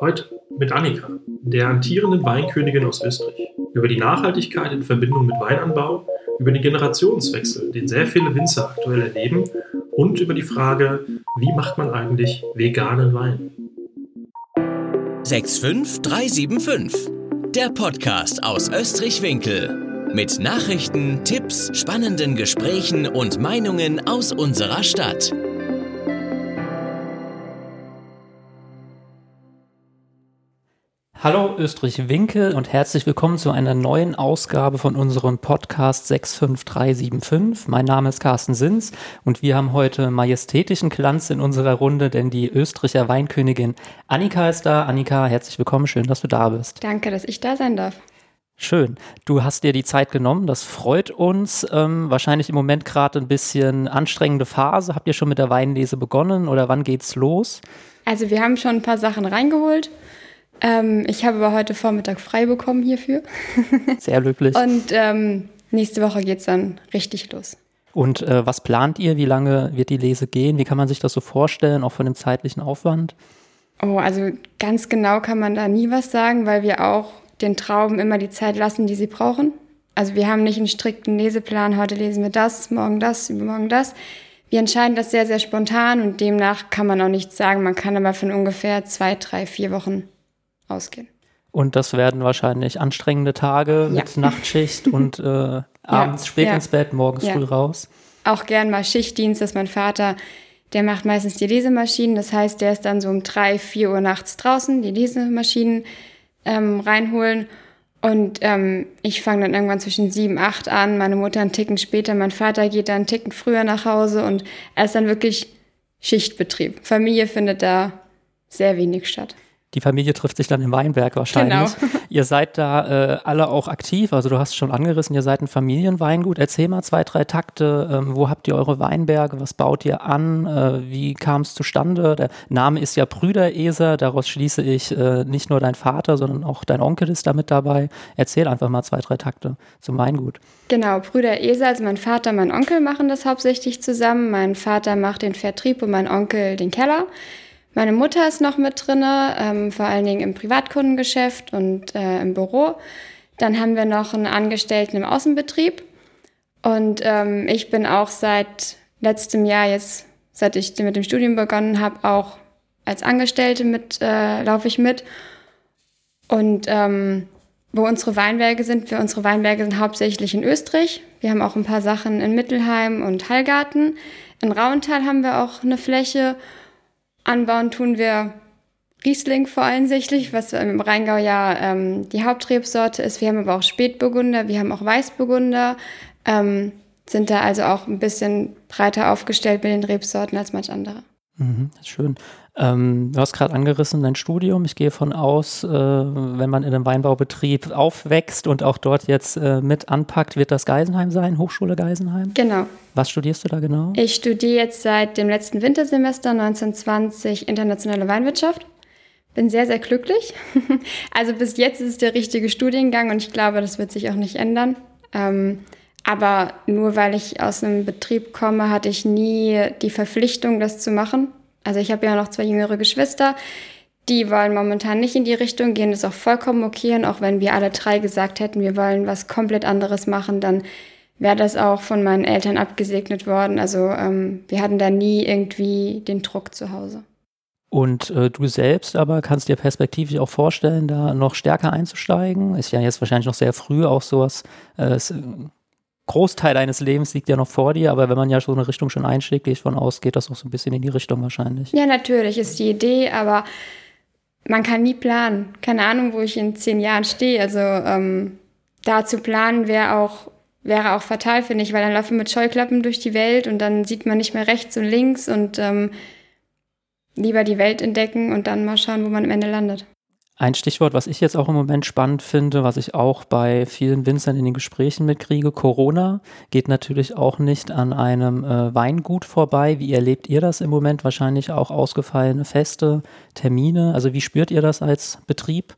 Heute mit Annika, der amtierenden Weinkönigin aus Österreich, über die Nachhaltigkeit in Verbindung mit Weinanbau, über den Generationswechsel, den sehr viele Winzer aktuell erleben und über die Frage, wie macht man eigentlich veganen Wein? 65375, der Podcast aus Österreich-Winkel. Mit Nachrichten, Tipps, spannenden Gesprächen und Meinungen aus unserer Stadt. Hallo Österreich-Winkel und herzlich willkommen zu einer neuen Ausgabe von unserem Podcast 65375. Mein Name ist Carsten Sins und wir haben heute majestätischen Glanz in unserer Runde, denn die Österreicher Weinkönigin Annika ist da. Annika, herzlich willkommen, schön, dass du da bist. Danke, dass ich da sein darf. Schön. Du hast dir die Zeit genommen, das freut uns. Ähm, wahrscheinlich im Moment gerade ein bisschen anstrengende Phase. Habt ihr schon mit der Weinlese begonnen oder wann geht's los? Also wir haben schon ein paar Sachen reingeholt. Ähm, ich habe aber heute Vormittag frei bekommen hierfür. Sehr glücklich. Und ähm, nächste Woche geht's dann richtig los. Und äh, was plant ihr? Wie lange wird die Lese gehen? Wie kann man sich das so vorstellen, auch von dem zeitlichen Aufwand? Oh, also ganz genau kann man da nie was sagen, weil wir auch den Trauben immer die Zeit lassen, die sie brauchen. Also wir haben nicht einen strikten Leseplan, heute lesen wir das, morgen das, übermorgen das. Wir entscheiden das sehr, sehr spontan und demnach kann man auch nichts sagen. Man kann aber von ungefähr zwei, drei, vier Wochen ausgehen. Und das werden wahrscheinlich anstrengende Tage ja. mit Nachtschicht und äh, abends ja, spät ja. ins Bett, morgens früh raus. Auch gern mal Schichtdienst, dass mein Vater, der macht meistens die Lesemaschinen. Das heißt, der ist dann so um drei, vier Uhr nachts draußen, die Lesemaschinen ähm, reinholen. Und ähm, ich fange dann irgendwann zwischen sieben, acht an, meine Mutter einen Ticken später, mein Vater geht dann einen Ticken früher nach Hause und er ist dann wirklich Schichtbetrieb. Familie findet da sehr wenig statt. Die Familie trifft sich dann im Weinberg wahrscheinlich. Genau. Ihr seid da äh, alle auch aktiv, also du hast es schon angerissen, ihr seid ein Familienweingut. Erzähl mal zwei, drei Takte. Ähm, wo habt ihr eure Weinberge? Was baut ihr an? Äh, wie kam es zustande? Der Name ist ja Brüdereser, daraus schließe ich äh, nicht nur dein Vater, sondern auch dein Onkel ist da mit dabei. Erzähl einfach mal zwei, drei Takte zum Weingut. Genau, Brüder Eser, also mein Vater und mein Onkel machen das hauptsächlich zusammen. Mein Vater macht den Vertrieb und mein Onkel den Keller. Meine Mutter ist noch mit drin, ähm, vor allen Dingen im Privatkundengeschäft und äh, im Büro. Dann haben wir noch einen Angestellten im Außenbetrieb. Und ähm, ich bin auch seit letztem Jahr jetzt, seit ich mit dem Studium begonnen habe, auch als Angestellte mit, äh, laufe ich mit. Und ähm, wo unsere Weinberge sind, wir unsere Weinberge sind hauptsächlich in Österreich. Wir haben auch ein paar Sachen in Mittelheim und Hallgarten. In Rauental haben wir auch eine Fläche Anbauen tun wir Riesling vor allem sichtlich, was im Rheingau ja ähm, die Hauptrebsorte ist. Wir haben aber auch Spätburgunder, wir haben auch Weißburgunder, ähm, sind da also auch ein bisschen breiter aufgestellt mit den Rebsorten als manch andere. Mhm, schön. Ähm, du hast gerade angerissen dein Studium. Ich gehe von aus, äh, wenn man in einem Weinbaubetrieb aufwächst und auch dort jetzt äh, mit anpackt, wird das Geisenheim sein, Hochschule Geisenheim? Genau. Was studierst du da genau? Ich studiere jetzt seit dem letzten Wintersemester 1920 internationale Weinwirtschaft. Bin sehr, sehr glücklich. also bis jetzt ist es der richtige Studiengang und ich glaube, das wird sich auch nicht ändern. Ähm, aber nur weil ich aus einem Betrieb komme, hatte ich nie die Verpflichtung, das zu machen. Also ich habe ja noch zwei jüngere Geschwister, die wollen momentan nicht in die Richtung gehen, das ist auch vollkommen okay. Und auch wenn wir alle drei gesagt hätten, wir wollen was komplett anderes machen, dann wäre das auch von meinen Eltern abgesegnet worden. Also ähm, wir hatten da nie irgendwie den Druck zu Hause. Und äh, du selbst aber kannst dir perspektivisch auch vorstellen, da noch stärker einzusteigen? Ist ja jetzt wahrscheinlich noch sehr früh auch sowas. Äh, Großteil deines Lebens liegt ja noch vor dir, aber wenn man ja so eine Richtung schon einschlägt, gehe ich von aus, geht das auch so ein bisschen in die Richtung wahrscheinlich. Ja, natürlich ist die Idee, aber man kann nie planen. Keine Ahnung, wo ich in zehn Jahren stehe. Also ähm, da zu planen wäre auch, wäre auch fatal, finde ich, weil dann laufen wir mit Scheuklappen durch die Welt und dann sieht man nicht mehr rechts und links und ähm, lieber die Welt entdecken und dann mal schauen, wo man am Ende landet. Ein Stichwort, was ich jetzt auch im Moment spannend finde, was ich auch bei vielen Winzern in den Gesprächen mitkriege, Corona geht natürlich auch nicht an einem äh, Weingut vorbei. Wie erlebt ihr das im Moment? Wahrscheinlich auch ausgefallene Feste, Termine. Also wie spürt ihr das als Betrieb?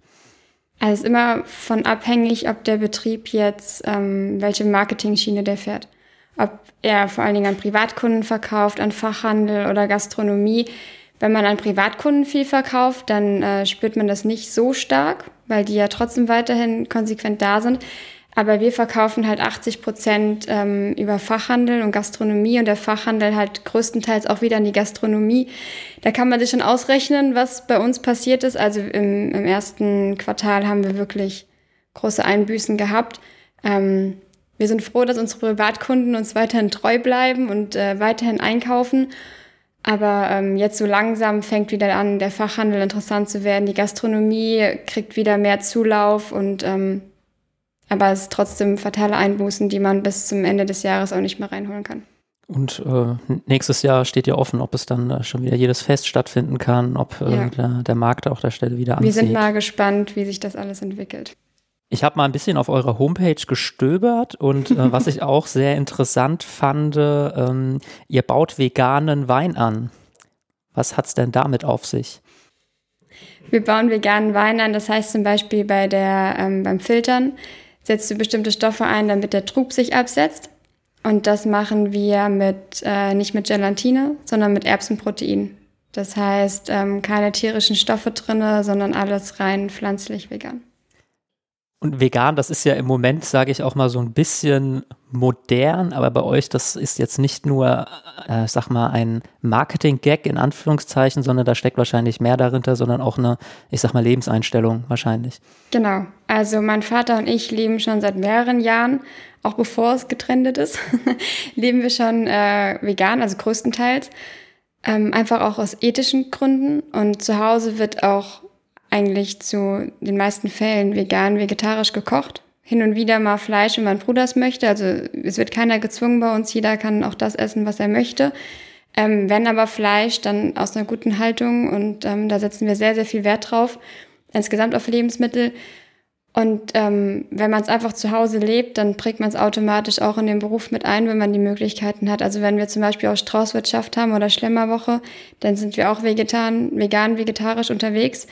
Also es ist immer von abhängig, ob der Betrieb jetzt, ähm, welche Marketing-Schiene der fährt. Ob er vor allen Dingen an Privatkunden verkauft, an Fachhandel oder Gastronomie Wenn man an Privatkunden viel verkauft, dann äh, spürt man das nicht so stark, weil die ja trotzdem weiterhin konsequent da sind. Aber wir verkaufen halt 80 Prozent ähm, über Fachhandel und Gastronomie und der Fachhandel halt größtenteils auch wieder an die Gastronomie. Da kann man sich schon ausrechnen, was bei uns passiert ist. Also im, im ersten Quartal haben wir wirklich große Einbüßen gehabt. Ähm, wir sind froh, dass unsere Privatkunden uns weiterhin treu bleiben und äh, weiterhin einkaufen. Aber ähm, jetzt so langsam fängt wieder an, der Fachhandel interessant zu werden. Die Gastronomie kriegt wieder mehr Zulauf und ähm, aber es ist trotzdem fatale Einbußen, die man bis zum Ende des Jahres auch nicht mehr reinholen kann. Und äh, nächstes Jahr steht ja offen, ob es dann äh, schon wieder jedes Fest stattfinden kann, ob äh, ja. der, der, Markt auch der Stelle wieder anzieht. Wir sind mal gespannt, wie sich das alles entwickelt. Ich habe mal ein bisschen auf eurer Homepage gestöbert und äh, was ich auch sehr interessant fand, ähm, ihr baut veganen Wein an. Was hat es denn damit auf sich? Wir bauen veganen Wein an, das heißt zum Beispiel bei der, ähm, beim Filtern setzt du bestimmte Stoffe ein, damit der Trub sich absetzt. Und das machen wir mit, äh, nicht mit Gelatine, sondern mit Erbsenprotein. Das heißt, ähm, keine tierischen Stoffe drin, sondern alles rein pflanzlich vegan. Und vegan, das ist ja im Moment, sage ich auch mal, so ein bisschen modern, aber bei euch, das ist jetzt nicht nur, äh, sag mal, ein Marketing-Gag in Anführungszeichen, sondern da steckt wahrscheinlich mehr dahinter, sondern auch eine, ich sag mal, Lebenseinstellung wahrscheinlich. Genau. Also mein Vater und ich leben schon seit mehreren Jahren, auch bevor es getrennt ist, leben wir schon äh, vegan, also größtenteils. Ähm, einfach auch aus ethischen Gründen. Und zu Hause wird auch eigentlich zu den meisten Fällen vegan, vegetarisch gekocht. Hin und wieder mal Fleisch, wenn mein Bruder es möchte. Also es wird keiner gezwungen bei uns. Jeder kann auch das essen, was er möchte. Ähm, wenn aber Fleisch, dann aus einer guten Haltung. Und ähm, da setzen wir sehr, sehr viel Wert drauf. Insgesamt auf Lebensmittel. Und ähm, wenn man es einfach zu Hause lebt, dann prägt man es automatisch auch in den Beruf mit ein, wenn man die Möglichkeiten hat. Also wenn wir zum Beispiel auch Straußwirtschaft haben oder Schlemmerwoche, dann sind wir auch vegetan, vegan, vegetarisch unterwegs.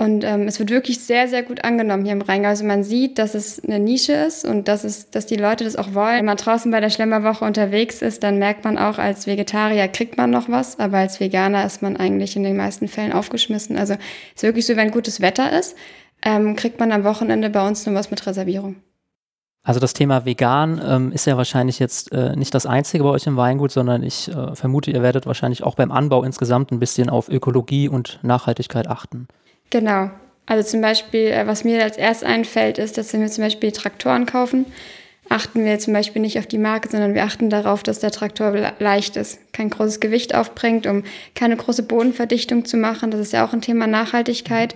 Und ähm, es wird wirklich sehr, sehr gut angenommen hier im Rheingau. Also man sieht, dass es eine Nische ist und dass, es, dass die Leute das auch wollen. Wenn man draußen bei der Schlemmerwoche unterwegs ist, dann merkt man auch, als Vegetarier kriegt man noch was, aber als Veganer ist man eigentlich in den meisten Fällen aufgeschmissen. Also es ist wirklich so, wenn gutes Wetter ist, ähm, kriegt man am Wochenende bei uns nur was mit Reservierung. Also das Thema vegan ähm, ist ja wahrscheinlich jetzt äh, nicht das einzige bei euch im Weingut, sondern ich äh, vermute, ihr werdet wahrscheinlich auch beim Anbau insgesamt ein bisschen auf Ökologie und Nachhaltigkeit achten. Genau. Also zum Beispiel, äh, was mir als erst einfällt, ist, dass wenn wir zum Beispiel Traktoren kaufen, achten wir zum Beispiel nicht auf die Marke, sondern wir achten darauf, dass der Traktor leicht ist, kein großes Gewicht aufbringt, um keine große Bodenverdichtung zu machen. Das ist ja auch ein Thema Nachhaltigkeit.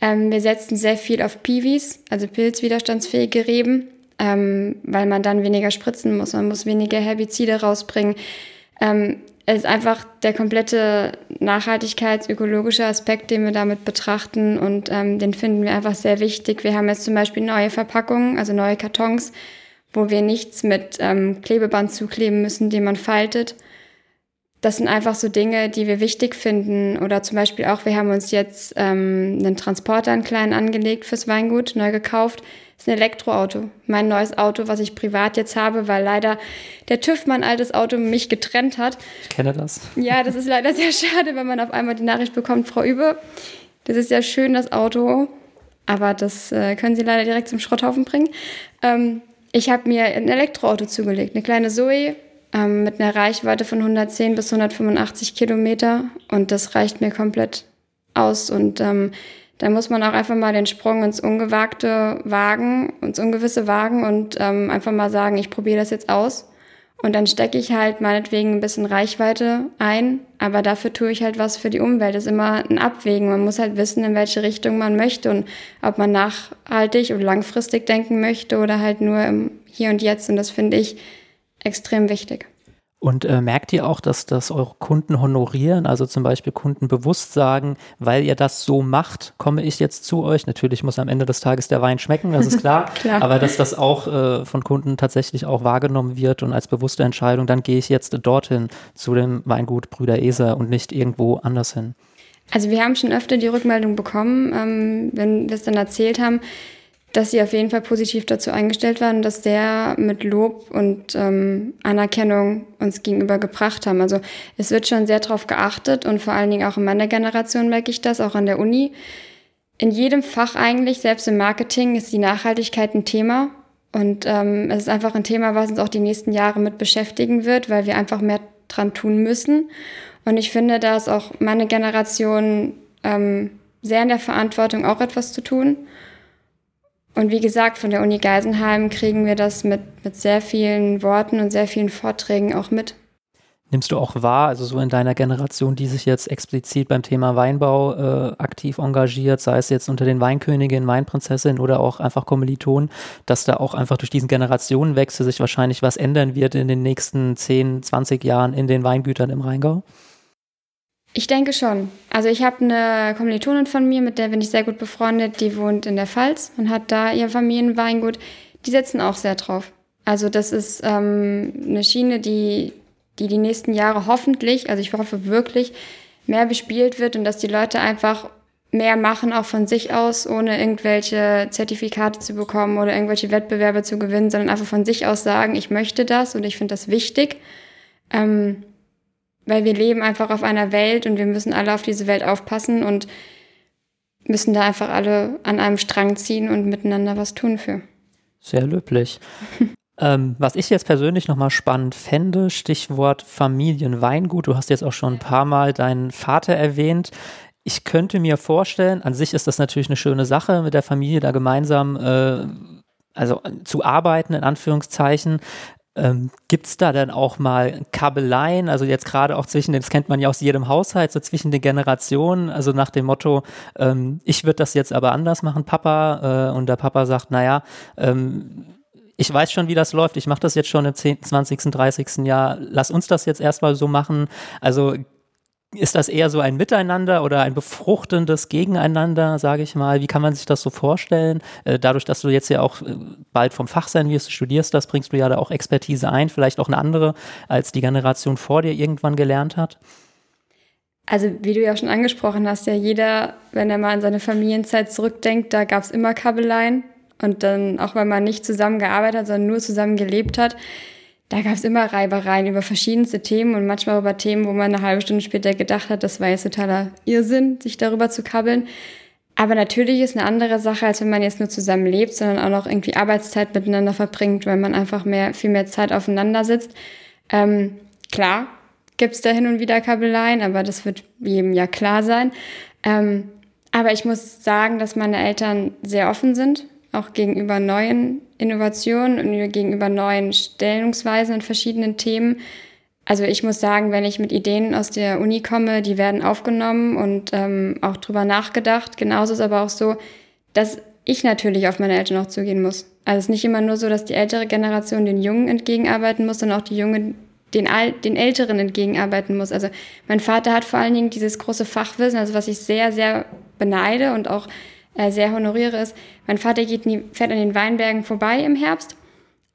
Ähm, wir setzen sehr viel auf Piwis, also pilzwiderstandsfähige Reben, ähm, weil man dann weniger spritzen muss. Man muss weniger Herbizide rausbringen. Ähm, ist einfach der komplette nachhaltigkeitsökologische Aspekt, den wir damit betrachten und ähm, den finden wir einfach sehr wichtig. Wir haben jetzt zum Beispiel neue Verpackungen, also neue Kartons, wo wir nichts mit ähm, Klebeband zukleben müssen, den man faltet. Das sind einfach so Dinge, die wir wichtig finden. Oder zum Beispiel auch, wir haben uns jetzt ähm, einen Transporter, einen kleinen angelegt fürs Weingut, neu gekauft ist ein Elektroauto. Mein neues Auto, was ich privat jetzt habe, weil leider der TÜV mein altes Auto mich getrennt hat. Ich kenne das. Ja, das ist leider sehr schade, wenn man auf einmal die Nachricht bekommt, Frau Übe, das ist ja schön, das Auto, aber das äh, können Sie leider direkt zum Schrotthaufen bringen. Ähm, ich habe mir ein Elektroauto zugelegt, eine kleine Zoe ähm, mit einer Reichweite von 110 bis 185 Kilometer und das reicht mir komplett aus und ähm, da muss man auch einfach mal den Sprung ins Ungewagte wagen, ins Ungewisse wagen und ähm, einfach mal sagen, ich probiere das jetzt aus. Und dann stecke ich halt meinetwegen ein bisschen Reichweite ein, aber dafür tue ich halt was für die Umwelt. Das ist immer ein Abwägen. Man muss halt wissen, in welche Richtung man möchte und ob man nachhaltig und langfristig denken möchte oder halt nur im Hier und Jetzt. Und das finde ich extrem wichtig. Und äh, merkt ihr auch, dass das eure Kunden honorieren? Also zum Beispiel Kunden bewusst sagen, weil ihr das so macht, komme ich jetzt zu euch. Natürlich muss am Ende des Tages der Wein schmecken, das ist klar. klar. Aber dass das auch äh, von Kunden tatsächlich auch wahrgenommen wird und als bewusste Entscheidung, dann gehe ich jetzt dorthin zu dem Weingut Brüder Eser und nicht irgendwo anders hin. Also wir haben schon öfter die Rückmeldung bekommen, ähm, wenn wir es dann erzählt haben, dass sie auf jeden Fall positiv dazu eingestellt waren, dass der mit Lob und ähm, Anerkennung uns gegenüber gebracht haben. Also es wird schon sehr darauf geachtet und vor allen Dingen auch in meiner Generation merke ich das, auch an der Uni. In jedem Fach eigentlich, selbst im Marketing, ist die Nachhaltigkeit ein Thema. Und ähm, es ist einfach ein Thema, was uns auch die nächsten Jahre mit beschäftigen wird, weil wir einfach mehr dran tun müssen. Und ich finde, da ist auch meine Generation ähm, sehr in der Verantwortung, auch etwas zu tun. Und wie gesagt, von der Uni Geisenheim kriegen wir das mit, mit sehr vielen Worten und sehr vielen Vorträgen auch mit. Nimmst du auch wahr, also so in deiner Generation, die sich jetzt explizit beim Thema Weinbau äh, aktiv engagiert, sei es jetzt unter den Weinköniginnen, Weinprinzessinnen oder auch einfach Kommilitonen, dass da auch einfach durch diesen Generationenwechsel sich wahrscheinlich was ändern wird in den nächsten 10, 20 Jahren in den Weingütern im Rheingau? Ich denke schon. Also ich habe eine Kommilitonin von mir, mit der bin ich sehr gut befreundet, die wohnt in der Pfalz und hat da ihr Familienweingut. Die setzen auch sehr drauf. Also das ist ähm, eine Schiene, die, die die nächsten Jahre hoffentlich, also ich hoffe wirklich, mehr bespielt wird und dass die Leute einfach mehr machen, auch von sich aus, ohne irgendwelche Zertifikate zu bekommen oder irgendwelche Wettbewerbe zu gewinnen, sondern einfach von sich aus sagen, ich möchte das und ich finde das wichtig. Ähm, weil wir leben einfach auf einer Welt und wir müssen alle auf diese Welt aufpassen und müssen da einfach alle an einem Strang ziehen und miteinander was tun für. Sehr löblich. ähm, was ich jetzt persönlich nochmal spannend fände, Stichwort Familienweingut. Du hast jetzt auch schon ein paar Mal deinen Vater erwähnt. Ich könnte mir vorstellen, an sich ist das natürlich eine schöne Sache, mit der Familie da gemeinsam äh, also zu arbeiten, in Anführungszeichen. Ähm, Gibt es da dann auch mal Kabeleien, also jetzt gerade auch zwischen, das kennt man ja aus jedem Haushalt, so zwischen den Generationen, also nach dem Motto, ähm, ich würde das jetzt aber anders machen, Papa, äh, und der Papa sagt, naja, ähm, ich weiß schon, wie das läuft, ich mache das jetzt schon im 10., 20., 30. Jahr, lass uns das jetzt erstmal so machen. Also ist das eher so ein Miteinander oder ein befruchtendes Gegeneinander, sage ich mal? Wie kann man sich das so vorstellen? Äh, dadurch, dass du jetzt ja auch äh, bald vom Fach sein wirst, du studierst das, bringst du ja da auch Expertise ein, vielleicht auch eine andere, als die Generation vor dir irgendwann gelernt hat? Also wie du ja schon angesprochen hast, ja jeder, wenn er mal an seine Familienzeit zurückdenkt, da gab es immer Kabeleien. Und dann, auch wenn man nicht zusammen gearbeitet hat, sondern nur zusammen gelebt hat, da gab es immer Reibereien über verschiedenste Themen und manchmal über Themen, wo man eine halbe Stunde später gedacht hat, das war jetzt totaler Irrsinn, sich darüber zu kabbeln. Aber natürlich ist eine andere Sache, als wenn man jetzt nur zusammen lebt, sondern auch noch irgendwie Arbeitszeit miteinander verbringt, weil man einfach mehr, viel mehr Zeit aufeinander sitzt. Ähm, klar gibt's da hin und wieder Kabeleien, aber das wird jedem ja klar sein. Ähm, aber ich muss sagen, dass meine Eltern sehr offen sind auch gegenüber neuen Innovationen und gegenüber neuen Stellungsweisen in verschiedenen Themen. Also ich muss sagen, wenn ich mit Ideen aus der Uni komme, die werden aufgenommen und ähm, auch drüber nachgedacht. Genauso ist aber auch so, dass ich natürlich auf meine Eltern auch zugehen muss. Also es ist nicht immer nur so, dass die ältere Generation den Jungen entgegenarbeiten muss, sondern auch die Jungen den, Al den Älteren entgegenarbeiten muss. Also mein Vater hat vor allen Dingen dieses große Fachwissen, also was ich sehr, sehr beneide und auch äh, sehr honoriere, ist, mein Vater geht die, fährt an den Weinbergen vorbei im Herbst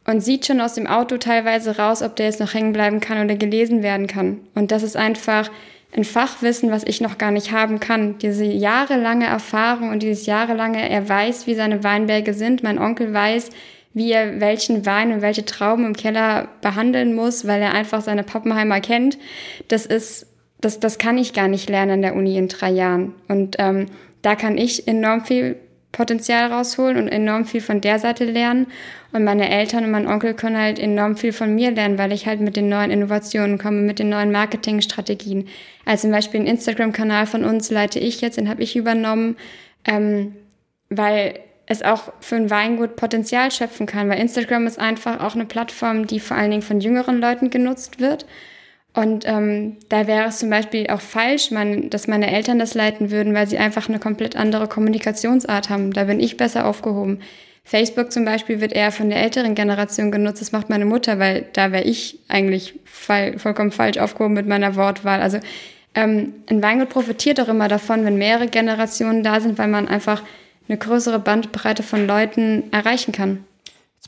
und sieht schon aus dem Auto teilweise raus, ob der jetzt noch hängen bleiben kann oder gelesen werden kann. Und das ist einfach ein Fachwissen, was ich noch gar nicht haben kann. Diese jahrelange Erfahrung und dieses jahrelange, er weiß, wie seine Weinberge sind. Mein Onkel weiß, wie er welchen Wein und welche Trauben im Keller behandeln muss, weil er einfach seine Pappenheimer kennt. Das ist, das, das kann ich gar nicht lernen an der Uni in drei Jahren. Und ähm, da kann ich enorm viel Potenzial rausholen und enorm viel von der Seite lernen. Und meine Eltern und mein Onkel können halt enorm viel von mir lernen, weil ich halt mit den neuen Innovationen komme, mit den neuen Marketingstrategien. Also zum Beispiel einen Instagram-Kanal von uns leite ich jetzt, den habe ich übernommen, ähm, weil es auch für ein Weingut Potenzial schöpfen kann, weil Instagram ist einfach auch eine Plattform, die vor allen Dingen von jüngeren Leuten genutzt wird. Und ähm, da wäre es zum Beispiel auch falsch, man, dass meine Eltern das leiten würden, weil sie einfach eine komplett andere Kommunikationsart haben. Da bin ich besser aufgehoben. Facebook zum Beispiel wird eher von der älteren Generation genutzt. Das macht meine Mutter, weil da wäre ich eigentlich fall, vollkommen falsch aufgehoben mit meiner Wortwahl. Also ähm, ein Weingut profitiert auch immer davon, wenn mehrere Generationen da sind, weil man einfach eine größere Bandbreite von Leuten erreichen kann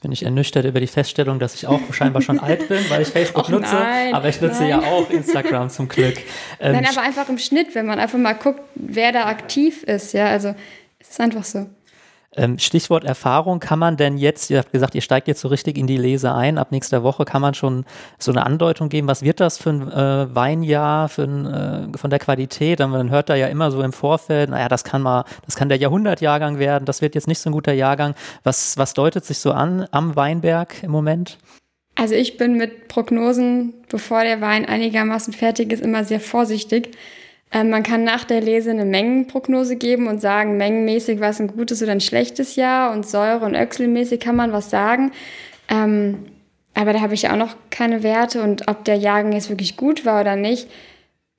bin ich ernüchtert über die Feststellung, dass ich auch scheinbar schon alt bin, weil ich Facebook Och, nutze. Nein, aber ich nutze nein. ja auch Instagram zum Glück. Ähm, nein, aber einfach im Schnitt, wenn man einfach mal guckt, wer da aktiv ist. Ja, also es ist einfach so. Ähm, Stichwort Erfahrung, kann man denn jetzt, ihr habt gesagt, ihr steigt jetzt so richtig in die Lese ein, ab nächster Woche kann man schon so eine Andeutung geben, was wird das für ein äh, Weinjahr für ein, äh, von der Qualität? Man hört da ja immer so im Vorfeld, naja, das kann mal, das kann der Jahrhundertjahrgang werden, das wird jetzt nicht so ein guter Jahrgang. Was, was deutet sich so an am Weinberg im Moment? Also ich bin mit Prognosen, bevor der Wein einigermaßen fertig ist, immer sehr vorsichtig. Ähm, man kann nach der Lese eine Mengenprognose geben und sagen, mengenmäßig war es ein gutes oder ein schlechtes Jahr und Säure- und Öchselmäßig kann man was sagen. Ähm, aber da habe ich auch noch keine Werte und ob der Jahrgang jetzt wirklich gut war oder nicht,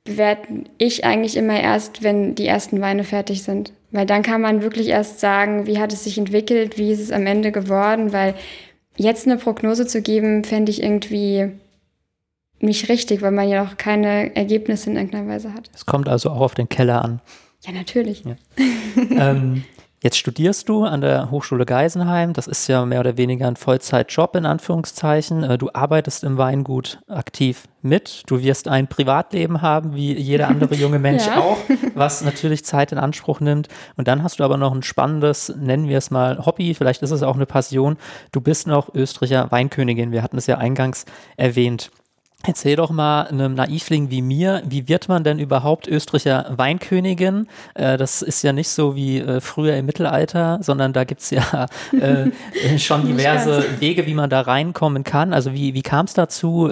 bewerte ich eigentlich immer erst, wenn die ersten Weine fertig sind. Weil dann kann man wirklich erst sagen, wie hat es sich entwickelt, wie ist es am Ende geworden, weil jetzt eine Prognose zu geben, fände ich irgendwie nicht richtig, weil man ja noch keine Ergebnisse in irgendeiner Weise hat. Es kommt also auch auf den Keller an. Ja, natürlich. Ja. ähm, jetzt studierst du an der Hochschule Geisenheim. Das ist ja mehr oder weniger ein Vollzeitjob in Anführungszeichen. Äh, du arbeitest im Weingut aktiv mit. Du wirst ein Privatleben haben, wie jeder andere junge Mensch ja. auch, was natürlich Zeit in Anspruch nimmt. Und dann hast du aber noch ein spannendes, nennen wir es mal Hobby, vielleicht ist es auch eine Passion. Du bist noch Österreicher Weinkönigin. Wir hatten es ja eingangs erwähnt. Erzähl doch mal einem Naivling wie mir, wie wird man denn überhaupt Österreicher Weinkönigin? Äh, das ist ja nicht so wie äh, früher im Mittelalter, sondern da gibt's ja äh, schon diverse Wege, wie man da reinkommen kann. Also wie, wie kam es dazu?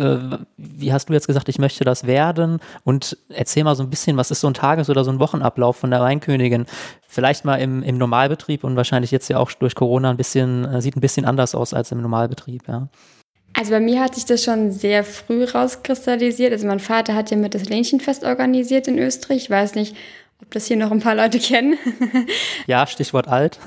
Wie hast du jetzt gesagt, ich möchte das werden? Und erzähl mal so ein bisschen, was ist so ein Tages- oder so ein Wochenablauf von der Weinkönigin? Vielleicht mal im, im Normalbetrieb und wahrscheinlich jetzt ja auch durch Corona ein bisschen, sieht ein bisschen anders aus als im Normalbetrieb, ja. Also bei mir hat sich das schon sehr früh rauskristallisiert. Also mein Vater hat ja mit das Lähnchenfest organisiert in Österreich. Ich weiß nicht, ob das hier noch ein paar Leute kennen. ja, Stichwort alt.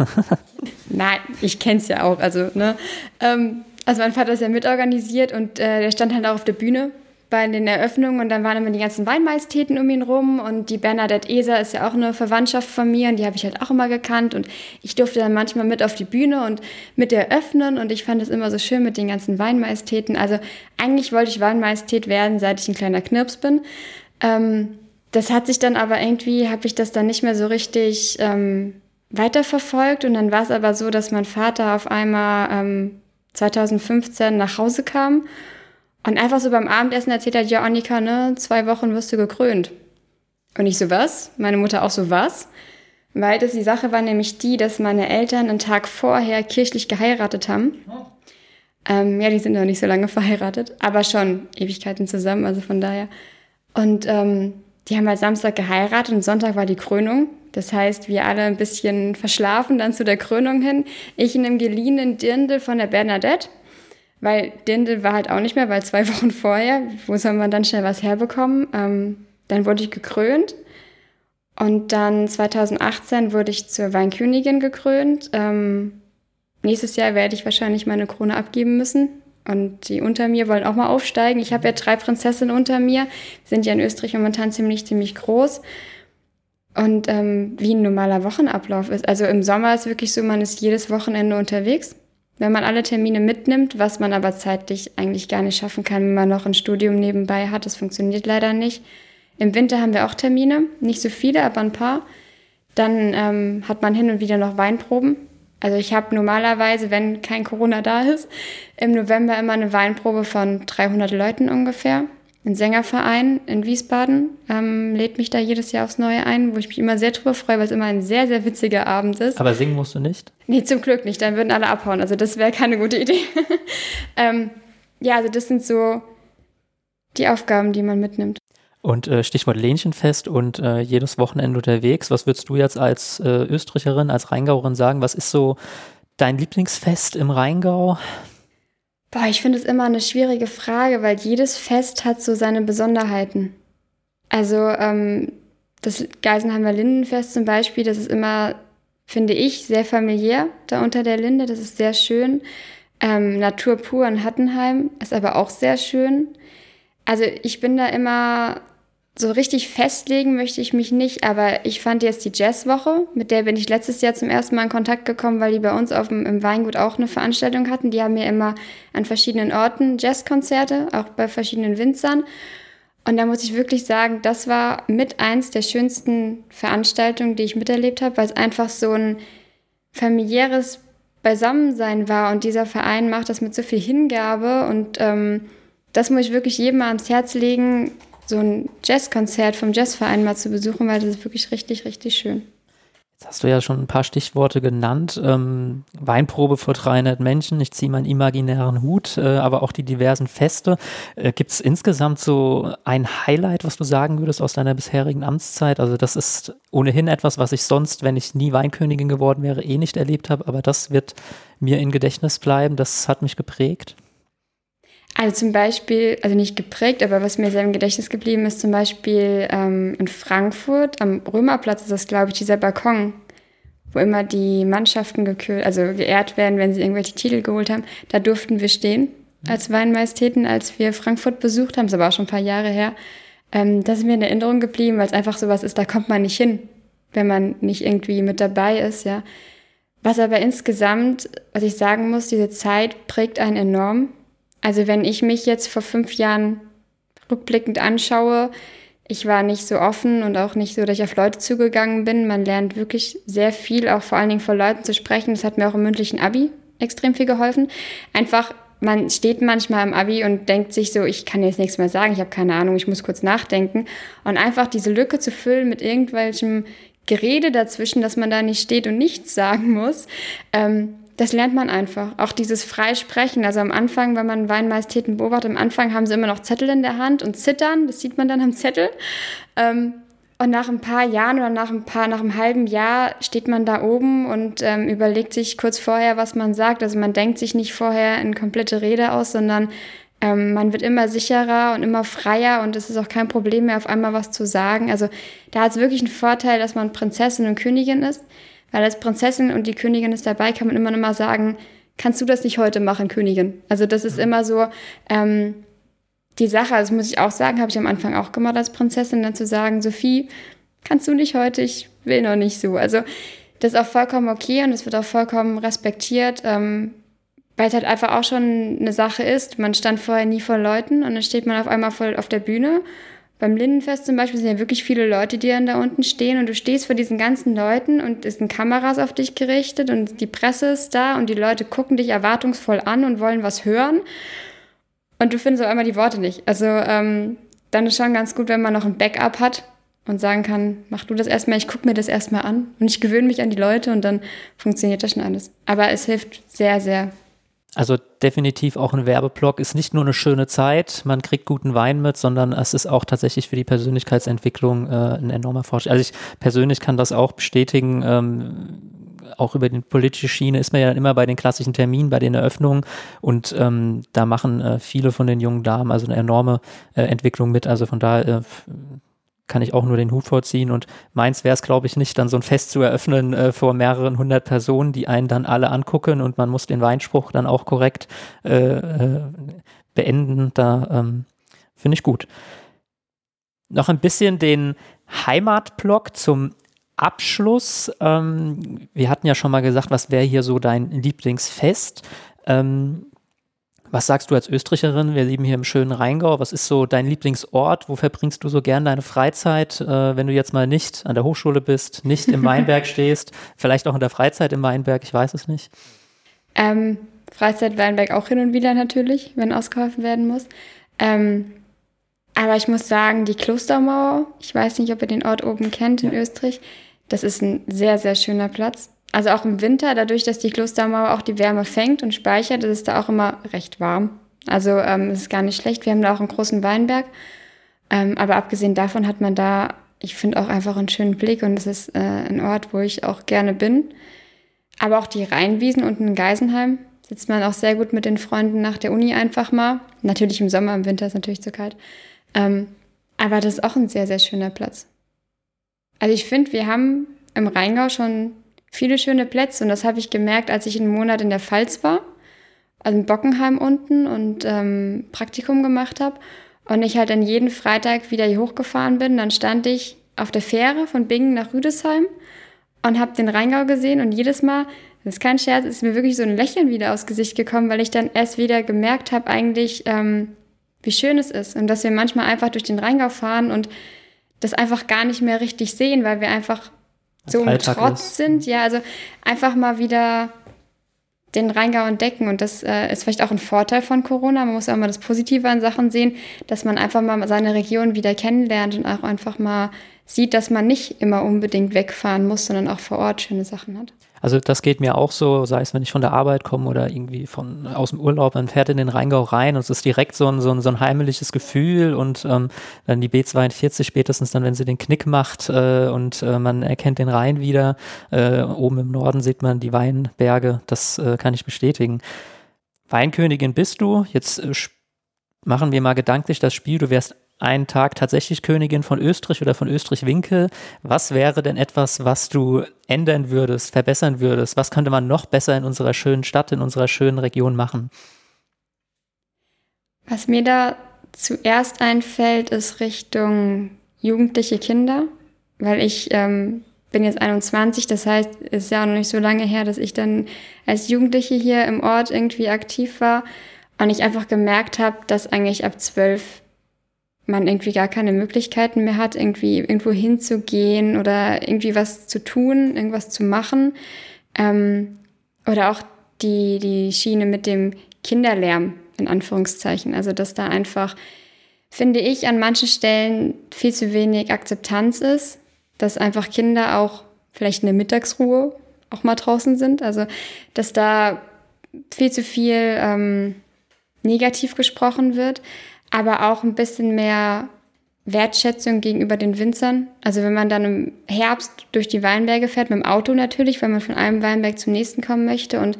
Nein, ich kenne es ja auch. Also, ne? Ähm, also mein Vater ist ja mitorganisiert und äh, der stand halt auch auf der Bühne bei den Eröffnungen und dann waren immer die ganzen Weinmeistäten um ihn rum und die Bernadette Eser ist ja auch eine Verwandtschaft von mir und die habe ich halt auch immer gekannt und ich durfte dann manchmal mit auf die Bühne und mit eröffnen und ich fand es immer so schön mit den ganzen Weinmeistäten. Also eigentlich wollte ich Weinmaistät werden, seit ich ein kleiner Knirps bin. Ähm, das hat sich dann aber irgendwie, habe ich das dann nicht mehr so richtig ähm, weiterverfolgt und dann war es aber so, dass mein Vater auf einmal ähm, 2015 nach Hause kam und einfach so beim Abendessen erzählt hat, ja, Annika, ne, zwei Wochen wirst du gekrönt. Und ich so, was? Meine Mutter auch so, was? Weil das die Sache war nämlich die, dass meine Eltern einen Tag vorher kirchlich geheiratet haben. Ähm, ja, die sind noch nicht so lange verheiratet, aber schon Ewigkeiten zusammen, also von daher. Und ähm, die haben halt Samstag geheiratet und Sonntag war die Krönung. Das heißt, wir alle ein bisschen verschlafen dann zu der Krönung hin. Ich in einem geliehenen Dirndl von der Bernadette weil Dindel war halt auch nicht mehr, weil zwei Wochen vorher, wo soll man dann schnell was herbekommen? Ähm, dann wurde ich gekrönt. Und dann 2018 wurde ich zur Weinkönigin gekrönt. Ähm, nächstes Jahr werde ich wahrscheinlich meine Krone abgeben müssen. Und die unter mir wollen auch mal aufsteigen. Ich habe ja drei Prinzessinnen unter mir. Sind ja in Österreich momentan ziemlich, ziemlich groß. Und ähm, wie ein normaler Wochenablauf ist. Also im Sommer ist wirklich so, man ist jedes Wochenende unterwegs wenn man alle Termine mitnimmt, was man aber zeitlich eigentlich gar nicht schaffen kann, wenn man noch ein Studium nebenbei hat. Das funktioniert leider nicht. Im Winter haben wir auch Termine, nicht so viele, aber ein paar. Dann ähm, hat man hin und wieder noch Weinproben. Also ich habe normalerweise, wenn kein Corona da ist, im November immer eine Weinprobe von 300 Leuten ungefähr ein Sängerverein in Wiesbaden ähm, lädt mich da jedes Jahr aufs Neue ein, wo ich mich immer sehr drüber freue, weil es immer ein sehr, sehr witziger Abend ist. Aber singen musst du nicht? Nee, zum Glück nicht. Dann würden alle abhauen. Also das wäre keine gute Idee. ähm, ja, also das sind so die Aufgaben, die man mitnimmt. Und äh, Stichwort Lähnchenfest und äh, jedes Wochenende unterwegs. Was würdest du jetzt als äh, Österreicherin, als Rheingauerin sagen? Was ist so dein Lieblingsfest im Rheingau? Boah, ich finde es immer eine schwierige Frage, weil jedes Fest hat so seine Besonderheiten. Also ähm, das Geisenheimer Lindenfest zum Beispiel, das ist immer, finde ich, sehr familiär da unter der Linde. Das ist sehr schön. Ähm, Natur pur in Hattenheim ist aber auch sehr schön. Also ich bin da immer so richtig festlegen möchte ich mich nicht, aber ich fand jetzt die Jazzwoche, mit der bin ich letztes Jahr zum ersten Mal in Kontakt gekommen, weil die bei uns auf dem, im Weingut auch eine Veranstaltung hatten. Die haben ja immer an verschiedenen Orten Jazzkonzerte, auch bei verschiedenen Winzern. Und da muss ich wirklich sagen, das war mit eins der schönsten Veranstaltungen, die ich miterlebt habe, weil es einfach so ein familiäres Beisammensein war und dieser Verein macht das mit so viel Hingabe und ähm, das muss ich wirklich jedem mal ans Herz legen, so ein Jazzkonzert vom Jazzverein mal zu besuchen, weil das ist wirklich richtig, richtig schön. Jetzt hast du ja schon ein paar Stichworte genannt. Ähm, Weinprobe vor 300 Menschen, ich ziehe meinen imaginären Hut, äh, aber auch die diversen Feste. Äh, Gibt es insgesamt so ein Highlight, was du sagen würdest aus deiner bisherigen Amtszeit? Also das ist ohnehin etwas, was ich sonst, wenn ich nie Weinkönigin geworden wäre, eh nicht erlebt habe, aber das wird mir in Gedächtnis bleiben. Das hat mich geprägt. Also zum Beispiel, also nicht geprägt, aber was mir sehr im Gedächtnis geblieben ist, zum Beispiel ähm, in Frankfurt am Römerplatz ist das, glaube ich, dieser Balkon, wo immer die Mannschaften gekühlt, also geehrt werden, wenn sie irgendwelche Titel geholt haben. Da durften wir stehen als Weinmajestäten, als wir Frankfurt besucht haben, das ist aber auch schon ein paar Jahre her. Ähm, das ist mir in Erinnerung geblieben, weil es einfach sowas ist, da kommt man nicht hin, wenn man nicht irgendwie mit dabei ist, ja. Was aber insgesamt, was ich sagen muss, diese Zeit prägt einen enorm also wenn ich mich jetzt vor fünf Jahren rückblickend anschaue, ich war nicht so offen und auch nicht so, dass ich auf Leute zugegangen bin. Man lernt wirklich sehr viel, auch vor allen Dingen vor Leuten zu sprechen. Das hat mir auch im mündlichen Abi extrem viel geholfen. Einfach, man steht manchmal im Abi und denkt sich so, ich kann jetzt nichts mehr sagen, ich habe keine Ahnung, ich muss kurz nachdenken. Und einfach diese Lücke zu füllen mit irgendwelchem Gerede dazwischen, dass man da nicht steht und nichts sagen muss, ähm, das lernt man einfach. Auch dieses Freisprechen. Also am Anfang, wenn man Weinmajestäten beobachtet, am Anfang haben sie immer noch Zettel in der Hand und zittern. Das sieht man dann am Zettel. Ähm, und nach ein paar Jahren oder nach ein paar, nach einem halben Jahr steht man da oben und ähm, überlegt sich kurz vorher, was man sagt. Also man denkt sich nicht vorher eine komplette Rede aus, sondern ähm, man wird immer sicherer und immer freier und es ist auch kein Problem mehr, auf einmal was zu sagen. Also da hat es wirklich einen Vorteil, dass man Prinzessin und Königin ist. Weil als Prinzessin und die Königin ist dabei, kann man immer noch mal sagen, kannst du das nicht heute machen, Königin? Also das ist mhm. immer so ähm, die Sache, das muss ich auch sagen, habe ich am Anfang auch gemacht als Prinzessin, dann zu sagen, Sophie, kannst du nicht heute, ich will noch nicht so. Also das ist auch vollkommen okay und es wird auch vollkommen respektiert, ähm, weil es halt einfach auch schon eine Sache ist. Man stand vorher nie vor Leuten und dann steht man auf einmal voll auf der Bühne beim Lindenfest zum Beispiel sind ja wirklich viele Leute, die dann da unten stehen und du stehst vor diesen ganzen Leuten und es sind Kameras auf dich gerichtet und die Presse ist da und die Leute gucken dich erwartungsvoll an und wollen was hören und du findest auf einmal die Worte nicht. Also ähm, dann ist schon ganz gut, wenn man noch ein Backup hat und sagen kann, mach du das erstmal, ich gucke mir das erstmal an und ich gewöhne mich an die Leute und dann funktioniert das schon alles. Aber es hilft sehr, sehr also definitiv auch ein Werbeblock ist nicht nur eine schöne Zeit, man kriegt guten Wein mit, sondern es ist auch tatsächlich für die Persönlichkeitsentwicklung äh, ein enormer Fortschritt. Also ich persönlich kann das auch bestätigen. Ähm, auch über die politische Schiene ist man ja immer bei den klassischen Terminen, bei den Eröffnungen und ähm, da machen äh, viele von den jungen Damen also eine enorme äh, Entwicklung mit. Also von daher äh, kann ich auch nur den Hut vorziehen. Und meins wäre es, glaube ich, nicht, dann so ein Fest zu eröffnen äh, vor mehreren hundert Personen, die einen dann alle angucken und man muss den Weinspruch dann auch korrekt äh, äh, beenden. Da ähm, finde ich gut. Noch ein bisschen den Heimatblock zum Abschluss. Ähm, wir hatten ja schon mal gesagt, was wäre hier so dein Lieblingsfest? Ähm, was sagst du als Österreicherin? Wir leben hier im schönen Rheingau. Was ist so dein Lieblingsort? Wo verbringst du so gern deine Freizeit, äh, wenn du jetzt mal nicht an der Hochschule bist, nicht im Weinberg stehst, vielleicht auch in der Freizeit im Weinberg? Ich weiß es nicht. Ähm, Freizeit Weinberg auch hin und wieder natürlich, wenn ausgeholfen werden muss. Ähm, aber ich muss sagen, die Klostermauer, ich weiß nicht, ob ihr den Ort oben kennt in ja. Österreich, das ist ein sehr, sehr schöner Platz. Also auch im Winter, dadurch, dass die Klostermauer auch die Wärme fängt und speichert, ist es da auch immer recht warm. Also ähm, es ist gar nicht schlecht. Wir haben da auch einen großen Weinberg. Ähm, aber abgesehen davon hat man da, ich finde auch einfach einen schönen Blick und es ist äh, ein Ort, wo ich auch gerne bin. Aber auch die Rheinwiesen unten in Geisenheim sitzt man auch sehr gut mit den Freunden nach der Uni einfach mal. Natürlich im Sommer, im Winter ist natürlich zu kalt. Ähm, aber das ist auch ein sehr, sehr schöner Platz. Also ich finde, wir haben im Rheingau schon viele schöne Plätze. Und das habe ich gemerkt, als ich einen Monat in der Pfalz war, also in Bockenheim unten und ähm, Praktikum gemacht habe. Und ich halt dann jeden Freitag wieder hier hochgefahren bin. Dann stand ich auf der Fähre von Bingen nach Rüdesheim und habe den Rheingau gesehen. Und jedes Mal, das ist kein Scherz, ist mir wirklich so ein Lächeln wieder aufs Gesicht gekommen, weil ich dann erst wieder gemerkt habe, eigentlich, ähm, wie schön es ist. Und dass wir manchmal einfach durch den Rheingau fahren und das einfach gar nicht mehr richtig sehen, weil wir einfach so im Trotz sind. Ja, also einfach mal wieder den Rheingau entdecken. Und das äh, ist vielleicht auch ein Vorteil von Corona. Man muss auch mal das Positive an Sachen sehen, dass man einfach mal seine Region wieder kennenlernt und auch einfach mal sieht, dass man nicht immer unbedingt wegfahren muss, sondern auch vor Ort schöne Sachen hat. Also das geht mir auch so, sei es, wenn ich von der Arbeit komme oder irgendwie von aus dem Urlaub, man fährt in den Rheingau rein und es ist direkt so ein, so ein, so ein heimeliges Gefühl und ähm, dann die B42 spätestens dann, wenn sie den Knick macht äh, und äh, man erkennt den Rhein wieder. Äh, oben im Norden sieht man die Weinberge, das äh, kann ich bestätigen. Weinkönigin bist du, jetzt äh, machen wir mal gedanklich das Spiel, du wärst einen Tag tatsächlich Königin von Österreich oder von Österreich-Winkel. Was wäre denn etwas, was du ändern würdest, verbessern würdest? Was könnte man noch besser in unserer schönen Stadt, in unserer schönen Region machen? Was mir da zuerst einfällt, ist Richtung jugendliche Kinder, weil ich ähm, bin jetzt 21, das heißt, es ist ja auch noch nicht so lange her, dass ich dann als Jugendliche hier im Ort irgendwie aktiv war und ich einfach gemerkt habe, dass eigentlich ab zwölf man irgendwie gar keine Möglichkeiten mehr hat, irgendwie irgendwo hinzugehen oder irgendwie was zu tun, irgendwas zu machen. Ähm, oder auch die, die Schiene mit dem Kinderlärm, in Anführungszeichen. Also, dass da einfach, finde ich, an manchen Stellen viel zu wenig Akzeptanz ist, dass einfach Kinder auch vielleicht in der Mittagsruhe auch mal draußen sind. Also, dass da viel zu viel ähm, negativ gesprochen wird aber auch ein bisschen mehr Wertschätzung gegenüber den Winzern. Also wenn man dann im Herbst durch die Weinberge fährt, mit dem Auto natürlich, weil man von einem Weinberg zum nächsten kommen möchte und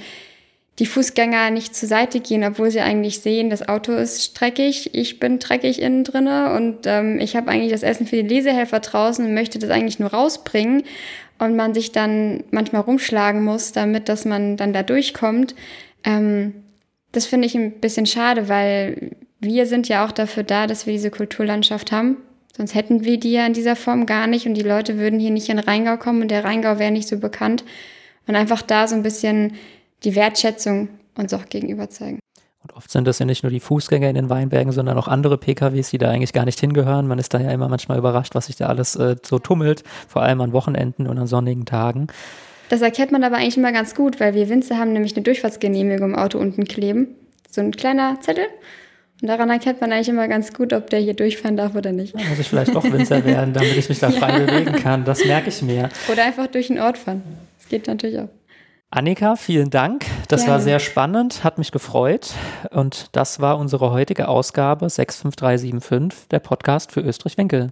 die Fußgänger nicht zur Seite gehen, obwohl sie eigentlich sehen, das Auto ist streckig, ich bin dreckig innen drinne und ähm, ich habe eigentlich das Essen für die Lesehelfer draußen und möchte das eigentlich nur rausbringen und man sich dann manchmal rumschlagen muss, damit dass man dann da durchkommt. Ähm, das finde ich ein bisschen schade, weil wir sind ja auch dafür da, dass wir diese Kulturlandschaft haben. Sonst hätten wir die ja in dieser Form gar nicht und die Leute würden hier nicht in den Rheingau kommen und der Rheingau wäre nicht so bekannt. Und einfach da so ein bisschen die Wertschätzung uns auch gegenüber zeigen. Und oft sind das ja nicht nur die Fußgänger in den Weinbergen, sondern auch andere PKWs, die da eigentlich gar nicht hingehören. Man ist da ja immer manchmal überrascht, was sich da alles äh, so tummelt, vor allem an Wochenenden und an sonnigen Tagen. Das erkennt man aber eigentlich immer ganz gut, weil wir Winzer haben nämlich eine Durchfahrtsgenehmigung im Auto unten kleben. So ein kleiner Zettel. Und daran erkennt man eigentlich immer ganz gut, ob der hier durchfahren darf oder nicht. Da muss ich vielleicht doch Winzer werden, damit ich mich da frei ja. bewegen kann. Das merke ich mir. Oder einfach durch den Ort fahren. Das geht natürlich auch. Annika, vielen Dank. Das Gerne. war sehr spannend, hat mich gefreut. Und das war unsere heutige Ausgabe 65375, der Podcast für Österreich-Winkel.